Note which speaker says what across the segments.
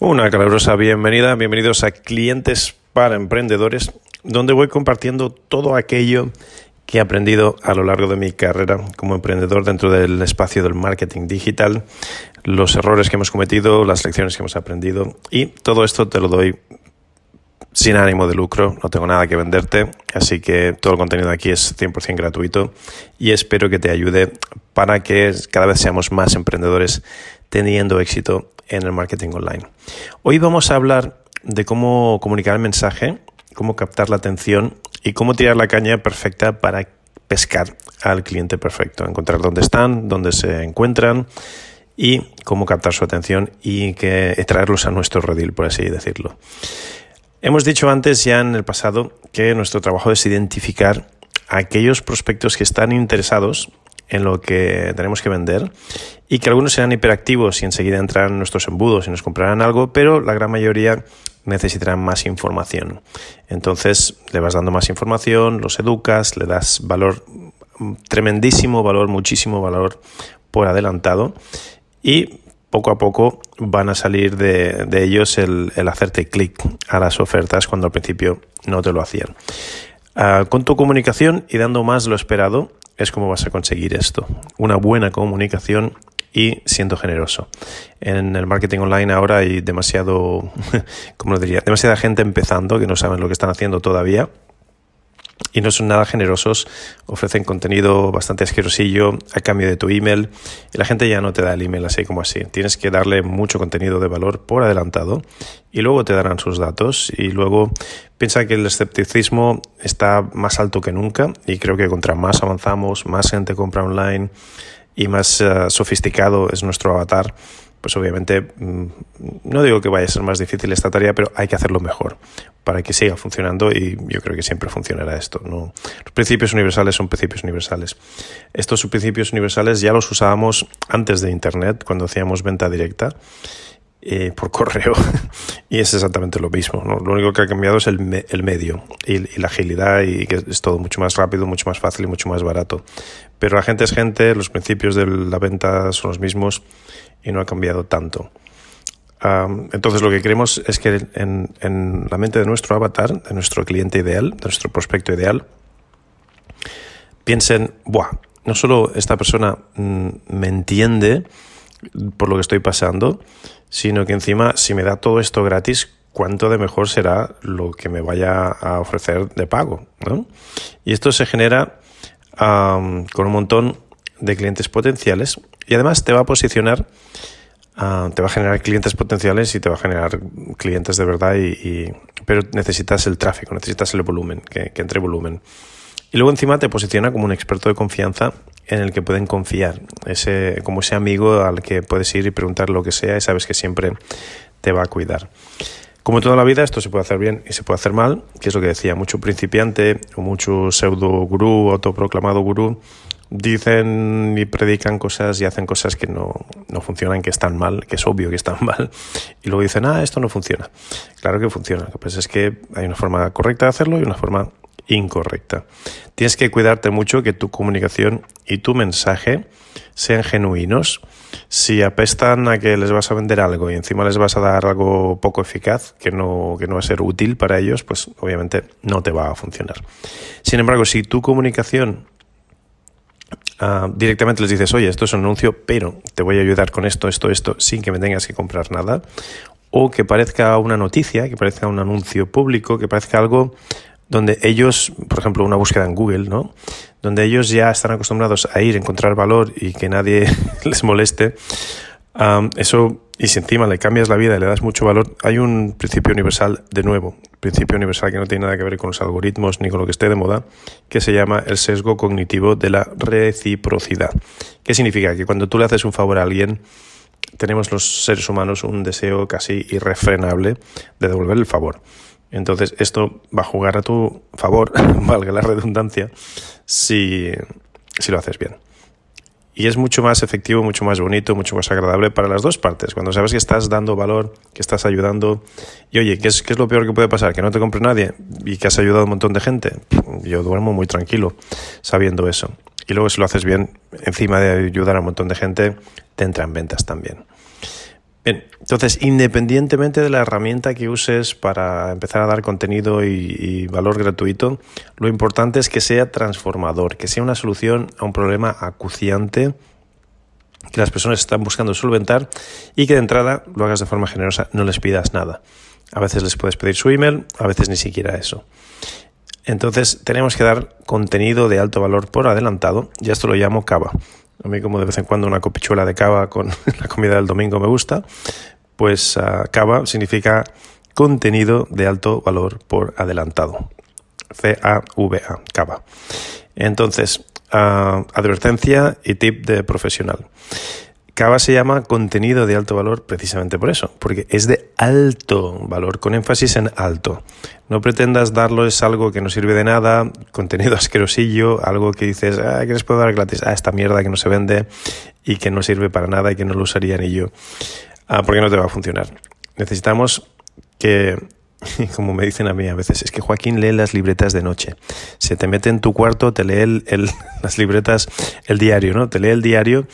Speaker 1: Una calurosa bienvenida, bienvenidos a Clientes para Emprendedores, donde voy compartiendo todo aquello que he aprendido a lo largo de mi carrera como emprendedor dentro del espacio del marketing digital, los errores que hemos cometido, las lecciones que hemos aprendido y todo esto te lo doy sin ánimo de lucro, no tengo nada que venderte, así que todo el contenido aquí es 100% gratuito y espero que te ayude para que cada vez seamos más emprendedores teniendo éxito en el marketing online. Hoy vamos a hablar de cómo comunicar el mensaje, cómo captar la atención y cómo tirar la caña perfecta para pescar al cliente perfecto, encontrar dónde están, dónde se encuentran y cómo captar su atención y que traerlos a nuestro redil, por así decirlo. Hemos dicho antes ya en el pasado que nuestro trabajo es identificar a aquellos prospectos que están interesados en lo que tenemos que vender y que algunos serán hiperactivos y enseguida entrarán en nuestros embudos y nos comprarán algo, pero la gran mayoría necesitarán más información. Entonces le vas dando más información, los educas, le das valor, tremendísimo valor, muchísimo valor por adelantado y poco a poco van a salir de, ellos el, hacerte clic a las ofertas cuando al principio no te lo hacían. Ah, con tu comunicación y dando más lo esperado, es como vas a conseguir esto. Una buena comunicación y siendo generoso. En el marketing online ahora hay demasiado, ¿cómo lo diría? Demasiada gente empezando que no saben lo que están haciendo todavía y no son nada generosos, ofrecen contenido bastante asquerosillo a cambio de tu email y la gente ya no te da el email así como así. Tienes que darle mucho contenido de valor por adelantado y luego te darán sus datos y luego piensa que el escepticismo está más alto que nunca y creo que contra más avanzamos, más gente compra online y más eh, sofisticado es nuestro avatar, pues obviamente mm, no digo que vaya a ser más difícil esta tarea, pero hay que hacerlo mejor para que siga funcionando y yo creo que siempre funcionará esto. Los principios universales son principios universales. Estos principios universales ya los usábamos antes de Internet, cuando hacíamos venta directa. Eh, por correo y es exactamente lo mismo. Lo único que ha cambiado es el, el medio y, y, la agilidad y que es todo mucho más rápido, mucho más fácil y mucho más barato. Pero la gente es gente, los principios de la venta son los mismos y no ha cambiado tanto. entonces lo que queremos es que en, la mente de nuestro avatar, de nuestro cliente ideal, de nuestro prospecto ideal, piensen, Buah, no solo esta persona mm, me entiende por lo que estoy pasando, sino que encima si me da todo esto gratis, cuánto de mejor será lo que me vaya a ofrecer de pago. Y esto se genera con un montón de clientes potenciales y además te va a posicionar, ah, te va a generar clientes potenciales y te va a generar clientes de verdad, y, pero necesitas el tráfico, necesitas el volumen, que, entre volumen. Y luego encima te posiciona como un experto de confianza en el que pueden confiar, ese, como ese amigo al que puedes ir y preguntar lo que sea y sabes que siempre te va a cuidar. Como toda la vida, esto se puede hacer bien y se puede hacer mal, que es lo que decía, mucho principiante o mucho pseudo gurú, autoproclamado gurú, dicen y predican cosas y hacen cosas que no, no, funcionan, que están mal, que es obvio que están mal, y luego dicen, ah, esto no funciona. Claro que funciona, lo que pasa es que hay una forma correcta de hacerlo y una forma incorrecta. Tienes que cuidarte mucho que tu comunicación y tu mensaje sean genuinos. Si apestan a que les vas a vender algo y encima les vas a dar algo poco eficaz, que no, que no va a ser útil para ellos, pues obviamente no te va a funcionar. Sin embargo, si tu comunicación Ah, directamente les dices, oye, esto es un anuncio, pero te voy a ayudar con esto, esto, esto, sin que me tengas que comprar nada. O que parezca una noticia, que parezca un anuncio público, que parezca algo donde ellos, por ejemplo, una búsqueda en Google, ¿no? Donde ellos ya están acostumbrados a ir, encontrar valor y que nadie les moleste. Ah, eso y si encima le cambias la vida y le das mucho valor, hay un principio universal de nuevo, principio universal que no tiene nada que ver con los algoritmos ni con lo que esté de moda, que se llama el sesgo cognitivo de la reciprocidad. ¿Qué significa? Que cuando tú le haces un favor a alguien, tenemos los seres humanos un deseo casi irrefrenable de devolver el favor. Entonces, esto va a jugar a tu favor, valga la redundancia, si, si lo haces bien. Y es mucho más efectivo, mucho más bonito, mucho más agradable para las dos partes. Cuando sabes que estás dando valor, que estás ayudando. Y oye, ¿qué es, qué es lo peor que puede pasar? Que no te compre nadie y que has ayudado a un montón de gente. Yo duermo muy tranquilo sabiendo eso. Y luego si lo haces bien, encima de ayudar a un montón de gente, te entran ventas también. Bien, entonces, independientemente de la herramienta que uses para empezar a dar contenido y, valor gratuito, lo importante es que sea transformador, que sea una solución a un problema acuciante que las personas están buscando solventar y que de entrada lo hagas de forma generosa, no les pidas nada. A veces les puedes pedir su email, a veces ni siquiera eso. Entonces tenemos que dar contenido de alto valor por adelantado y esto lo llamo cava. A mí como de vez en cuando una copichuela de cava con la comida del domingo me gusta, pues uh, cava significa contenido de alto valor por adelantado. C-A-V-A, cava. Entonces, uh, advertencia y tip de profesional. Cava se llama contenido de alto valor precisamente por eso, porque es de alto valor, con énfasis en alto. No pretendas darlo es algo que no sirve de nada, contenido asquerosillo, algo que dices, ah, ¿qué les puedo dar gratis? Ah, esta mierda que no se vende y que no sirve para nada y que no lo usaría ni yo. Ah, porque no te va a funcionar. Necesitamos que como me dicen a mí a veces, es que Joaquín lee las libretas de noche. Se te mete en tu cuarto, te lee el, las libretas, el diario, ¿no? Te lee el diario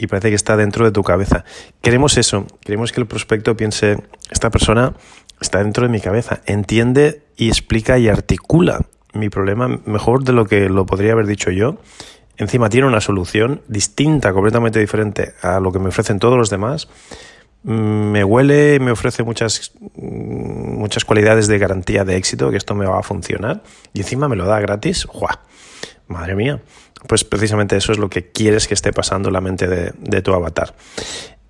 Speaker 1: y parece que está dentro de tu cabeza. Queremos eso, queremos que el prospecto piense, esta persona está dentro de mi cabeza, entiende y explica y articula mi problema mejor de lo que lo podría haber dicho yo. Encima tiene una solución distinta, completamente diferente a lo que me ofrecen todos los demás. Mm, me huele, me ofrece muchas, mm, muchas cualidades de garantía de éxito, que esto me va a funcionar. Y encima me lo da gratis. ¡Jua! Madre mía pues precisamente eso es lo que quieres que esté pasando en la mente de, tu avatar.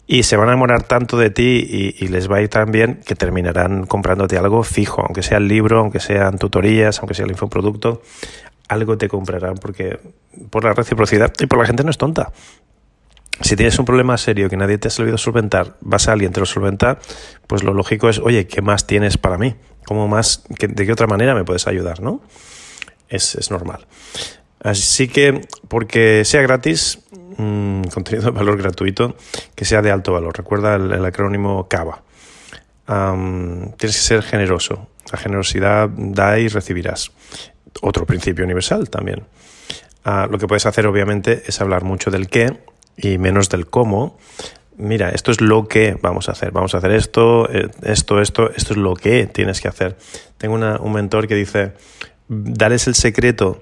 Speaker 1: Y se van a enamorar tanto de ti y, les va a ir tan bien que terminarán comprándote algo fijo, aunque sea el libro, aunque sean tutorías, aunque sea el infoproducto, algo te comprarán porque por la reciprocidad y por la gente no es tonta. Si tienes un problema serio que nadie te ha sabido solventar, vas a alguien te lo solventa, pues lo lógico es, oye, ¿qué más tienes para mí? ¿Cómo más, de qué otra manera me puedes ayudar, no? Es, es normal. Así que, porque sea gratis, mmm, contenido de valor gratuito, que sea de alto valor. Recuerda el, acrónimo CAVA. tienes que ser generoso. La generosidad da y recibirás. Otro principio universal también. Ah, lo que puedes hacer, obviamente, es hablar mucho del qué y menos del cómo. Mira, esto es lo que vamos a hacer. Vamos a hacer esto, eh, esto, esto, esto es lo que tienes que hacer. Tengo un mentor que dice, dales el secreto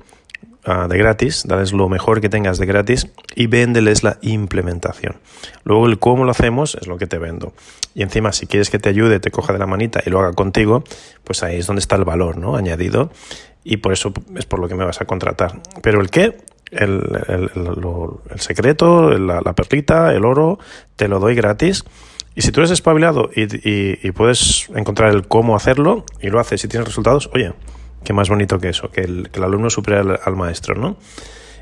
Speaker 1: de gratis, dales lo mejor que tengas de gratis y véndeles la implementación. Luego el cómo lo hacemos es lo que te vendo. Y encima si quieres que te ayude, te coja de la manita y lo haga contigo, pues ahí es donde está el valor ¿no? añadido y por eso es por lo que me vas a contratar. Pero el qué, el, el, secreto, la, la, perlita, el oro, te lo doy gratis. Y si tú eres espabilado y, y, y puedes encontrar el cómo hacerlo y lo haces y tienes resultados, oye, Qué más bonito que eso, que el, alumno supere al, maestro, ¿no?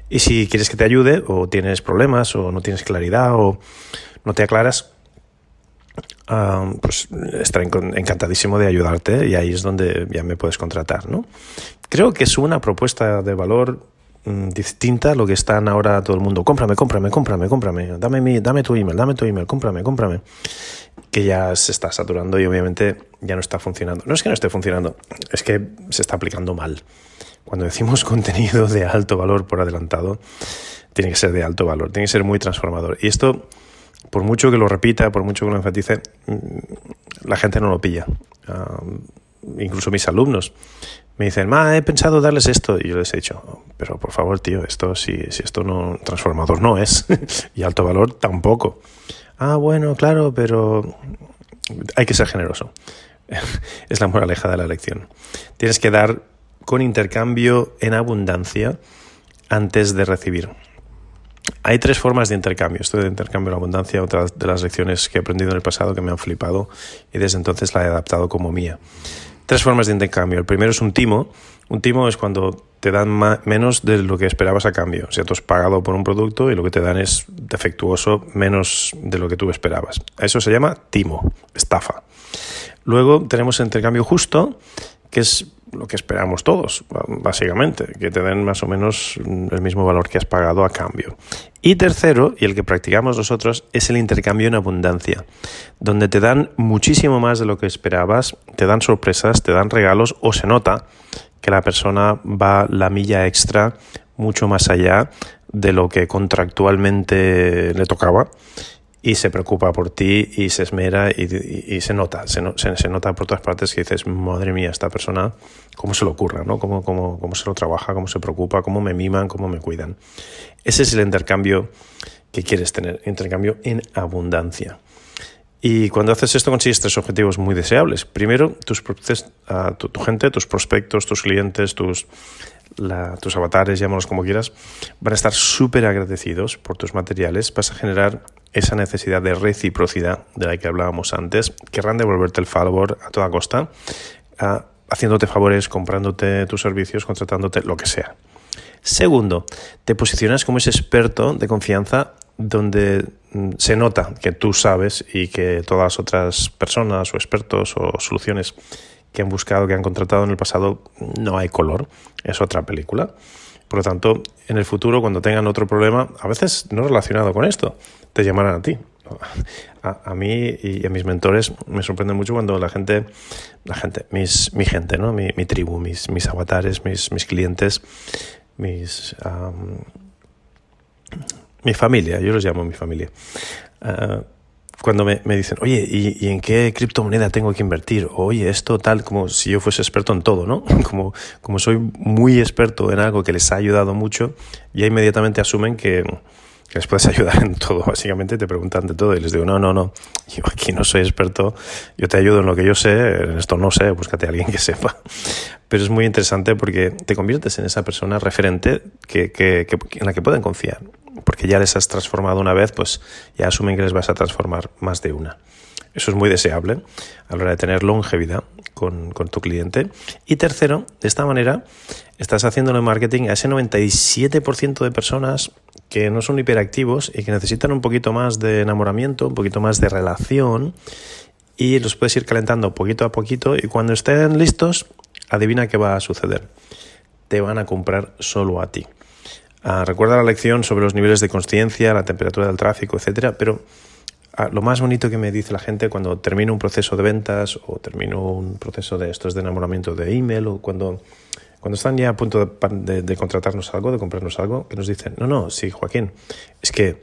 Speaker 1: Y si quieres que te ayude, o tienes problemas, o no tienes claridad, o no te aclaras, pues estaré encantadísimo de ayudarte y ahí es donde ya me puedes contratar, ¿no? Creo que es una propuesta de valor distinta a lo que están ahora todo el mundo. Cómprame, cómprame, cómprame, cómprame. Dame, mi, dame tu email, dame tu email, cómprame, cómprame que ya se está saturando y obviamente ya no está funcionando. No es que no esté funcionando, es que se está aplicando mal. Cuando decimos contenido de alto valor por adelantado, tiene que ser de alto valor, tiene que ser muy transformador. Y esto, por mucho que lo repita, por mucho que lo enfatice, mm, la gente no lo pilla. Ah, incluso mis alumnos me dicen, ma, he pensado darles esto. Y yo les he dicho, pero por favor, tío, esto si, si esto no transformador no es, y alto valor tampoco. Ah, bueno, claro, pero hay que ser generoso. es la moraleja de la lección. Tienes que dar con intercambio en abundancia antes de recibir. Hay tres formas de intercambio. Esto de intercambio en abundancia, otra de las lecciones que he aprendido en el pasado que me han flipado y desde entonces la he adaptado como mía. Tres formas de intercambio. El primero es un timo. Un timo es cuando te dan menos de lo que esperabas a cambio. O sea, tú has pagado por un producto y lo que te dan es defectuoso menos de lo que tú esperabas. Eso se llama timo, estafa. Luego tenemos el intercambio justo, que es lo que esperamos todos, básicamente, que te den más o menos el mismo valor que has pagado a cambio. Y tercero, y el que practicamos nosotros, es el intercambio en abundancia, donde te dan muchísimo más de lo que esperabas, te dan sorpresas, te dan regalos o se nota que la persona va la milla extra mucho más allá de lo que contractualmente le tocaba y se preocupa por ti y se esmera y, se nota, se, nota por todas partes que dices, madre mía, esta persona, ¿cómo se le ocurra? ¿no? ¿Cómo, cómo, cómo se lo trabaja? ¿Cómo se preocupa? ¿Cómo me miman? ¿Cómo me cuidan? Ese es el intercambio que quieres tener, intercambio en abundancia. Y cuando haces esto consigues tres objetivos muy deseables. Primero, tus, tu, tu gente, tus prospectos, tus clientes, tus tus avatares, llámalos como quieras, van a estar súper agradecidos por tus materiales. Vas a generar esa necesidad de reciprocidad de la que hablábamos antes. Querrán devolverte el favor a toda costa, haciéndote favores, comprándote tus servicios, contratándote, lo que sea. Segundo, te posicionas como ese experto de confianza donde mm, se nota que tú sabes y que todas las otras personas o expertos o soluciones que han buscado, que han contratado en el pasado, no hay color. Es otra película. Por lo tanto, en el futuro, cuando tengan otro problema, a veces no relacionado con esto, te llamarán a ti. A, mí y a mis mentores me sorprende mucho cuando la gente, la gente, mis, mi gente, ¿no? mi, tribu, mis, mis avatares, mis, mis clientes, mis, mi familia, yo los llamo mi familia. Ah, cuando me, me dicen, oye, ¿y, ¿y, en qué criptomoneda tengo que invertir? Oye, esto tal, como si yo fuese experto en todo, ¿no? Como, como soy muy experto en algo que les ha ayudado mucho, ya inmediatamente asumen que, que les puedes ayudar en todo. Básicamente te preguntan de todo y les digo, no, no, no, yo aquí no soy experto, yo te ayudo en lo que yo sé, en esto no sé, búscate a alguien que sepa. Pero es muy interesante porque te conviertes en esa persona referente que, que, que en la que pueden confiar porque ya les has transformado una vez, pues ya asumen que les vas a transformar más de una. Eso es muy deseable a la hora de tener longevidad con, tu cliente. Y tercero, de esta manera estás haciéndole marketing a ese 97% de personas que no son hiperactivos y que necesitan un poquito más de enamoramiento, un poquito más de relación y los puedes ir calentando poquito a poquito y cuando estén listos, adivina qué va a suceder. Te van a comprar solo a ti. Ah, recuerda la lección sobre los niveles de conciencia, la temperatura del tráfico, etcétera, pero ah, lo más bonito que me dice la gente cuando termino un proceso de ventas o termino un proceso de estos de enamoramiento de email o cuando, cuando están ya a punto de, de, contratarnos algo, de comprarnos algo, que nos dicen, no, no, sí, Joaquín, es que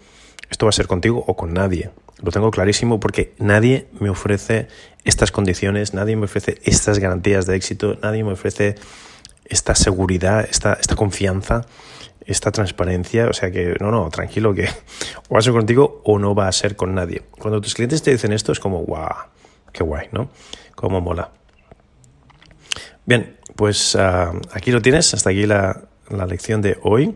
Speaker 1: esto va a ser contigo o con nadie. Lo tengo clarísimo porque nadie me ofrece estas condiciones, nadie me ofrece estas garantías de éxito, nadie me ofrece esta seguridad, esta, esta confianza esta transparencia, o sea que no, no, tranquilo que o va a ser contigo o no va a ser con nadie. Cuando tus clientes te dicen esto es como, guau, qué guay, ¿no? Cómo mola. Bien, pues uh, aquí lo tienes, hasta aquí la, la lección de hoy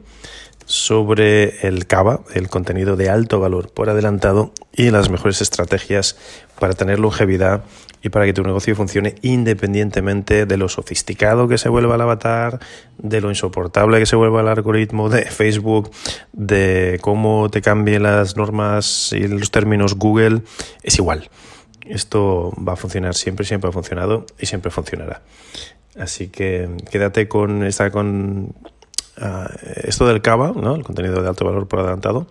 Speaker 1: sobre el CABA, el contenido de alto valor por adelantado y las mejores estrategias para tener longevidad y para que tu negocio funcione independientemente de lo sofisticado que se vuelva el avatar, de lo insoportable que se vuelva el algoritmo de Facebook, de cómo te cambien las normas y los términos Google, es igual. Esto va a funcionar siempre, siempre ha funcionado y siempre funcionará. Así que quédate con esta con uh, esto del CABA, ¿no? el contenido de alto valor por adelantado,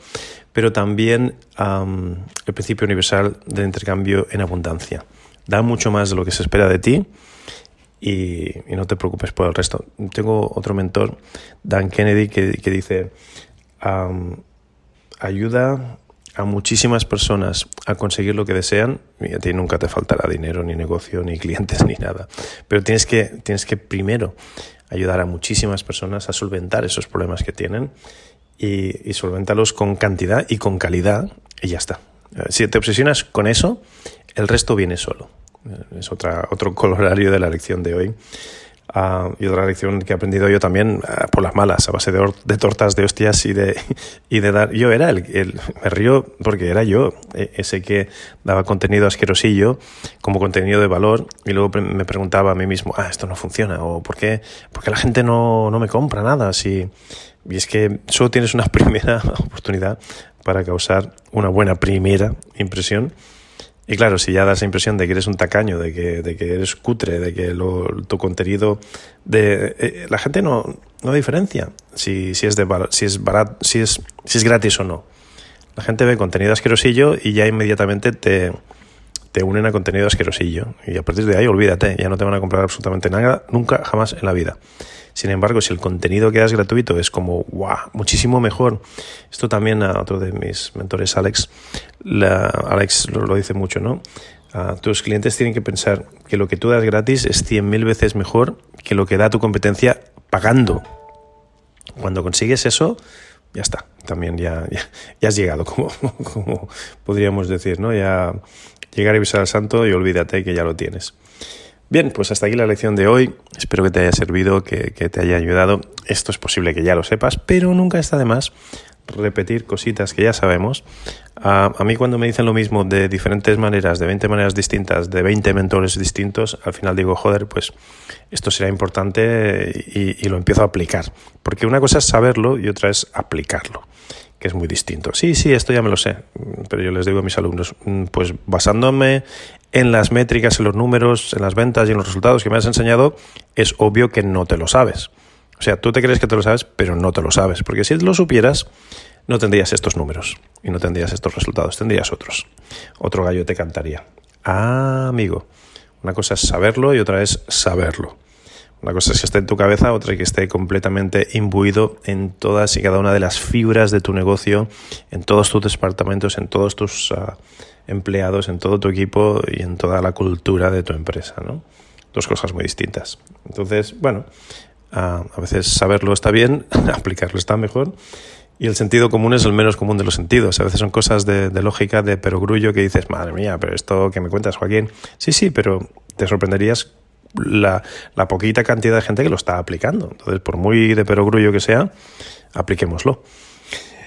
Speaker 1: pero también el principio universal del intercambio en abundancia da mucho más de lo que se espera de ti y, no te preocupes por el resto. Tengo otro mentor, Dan Kennedy, que, dice, ayuda a muchísimas personas a conseguir lo que desean y a ti nunca te faltará dinero, ni negocio, ni clientes, ni nada. Pero tienes que, tienes que primero ayudar a muchísimas personas a solventar esos problemas que tienen y, y solventarlos con cantidad y con calidad y ya está. Si te obsesionas con eso, el resto viene solo. Es otra, otro colorario de la lección de hoy. Ah, y otra lección que he aprendido yo también ah, por las malas, a base de, tortas, de hostias y de, y de dar. Yo era el, el, Me río porque era yo, e, ese que daba contenido asquerosillo como contenido de valor y luego me preguntaba a mí mismo, ah, esto no funciona, o ¿por qué, por qué la gente no, no me compra nada? Si, y es que solo tienes una primera oportunidad para causar una buena primera impresión y claro, si ya das la impresión de que eres un tacaño, de que, de que eres cutre, de que tu contenido de eh, la gente no, no diferencia si, si es de si es barato, si es, si es gratis o no. La gente ve contenido asquerosillo y ya inmediatamente te, te unen a contenido asquerosillo. Y a partir de ahí olvídate, ya no te van a comprar absolutamente nada, nunca, jamás en la vida. Sin embargo, si el contenido que das gratuito es como, wow, muchísimo mejor. Esto también a otro de mis mentores, Alex, Alex lo, dice mucho, ¿no? tus clientes tienen que pensar que lo que tú das gratis es 100.000 veces mejor que lo que da tu competencia pagando. Cuando consigues eso, ya está, también ya, ya, has llegado, como, podríamos decir, ¿no? Ya llegar a visar al santo y olvídate que ya lo tienes. Bien, pues hasta aquí la lección de hoy. Espero que te haya servido, que, te haya ayudado. Esto es posible que ya lo sepas, pero nunca está de más repetir cositas que ya sabemos. A, mí cuando me dicen lo mismo de diferentes maneras, de 20 maneras distintas, de 20 mentores distintos, al final digo, joder, pues esto será importante y lo empiezo a aplicar. Porque una cosa es saberlo y otra es aplicarlo es muy distinto. Sí, sí, esto ya me lo sé, pero yo les digo a mis alumnos, mm, pues basándome en las métricas, en los números, en las ventas y en los resultados que me has enseñado, es obvio que no te lo sabes. O sea, tú te crees que te lo sabes, pero no te lo sabes, porque si lo supieras, no tendrías estos números y no tendrías estos resultados, tendrías otros. Otro gallo te cantaría. Ah, amigo, una cosa es saberlo y otra es saberlo. Una cosa es que esté en tu cabeza, otra que esté completamente imbuido en todas y cada una de las fibras de tu negocio, en todos tus departamentos, en todos tus ah, empleados, en todo tu equipo y en toda la cultura de tu empresa. Dos cosas muy distintas. Entonces, bueno, ah, a veces saberlo está bien, aplicarlo está mejor. Y el sentido común es el menos común de los sentidos. A veces son cosas de, de lógica, de perogrullo, que dices, madre mía, pero esto que me cuentas, Joaquín. Sí, sí, pero te sorprenderías la, poquita cantidad de gente que lo está aplicando. Entonces, por muy de perogrullo que sea, apliquémoslo.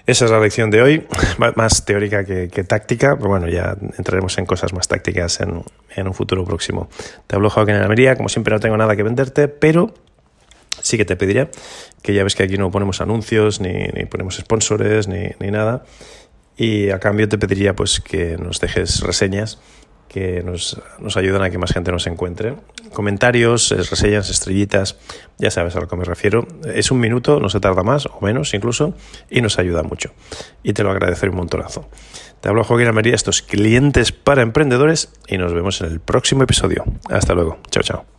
Speaker 1: Esa es la lección de hoy, más teórica que, táctica, pero bueno, ya entraremos en cosas más tácticas en, en un futuro próximo. Te hablo Joaquín en Almería, como siempre no tengo nada que venderte, pero sí que te pediría que ya ves que aquí no ponemos anuncios, ni, ni ponemos sponsores, ni, ni nada, y a cambio te pediría pues que nos dejes reseñas que nos, nos, ayudan a que más gente nos encuentre. Comentarios, reseñas, estrellitas, ya sabes a lo que me refiero. Es un minuto, no se tarda más o menos incluso, y nos ayuda mucho. Y te lo agradeceré un montonazo. Te hablo Joaquín Almería, estos clientes para emprendedores, y nos vemos en el próximo episodio. Hasta luego. Chao, chao.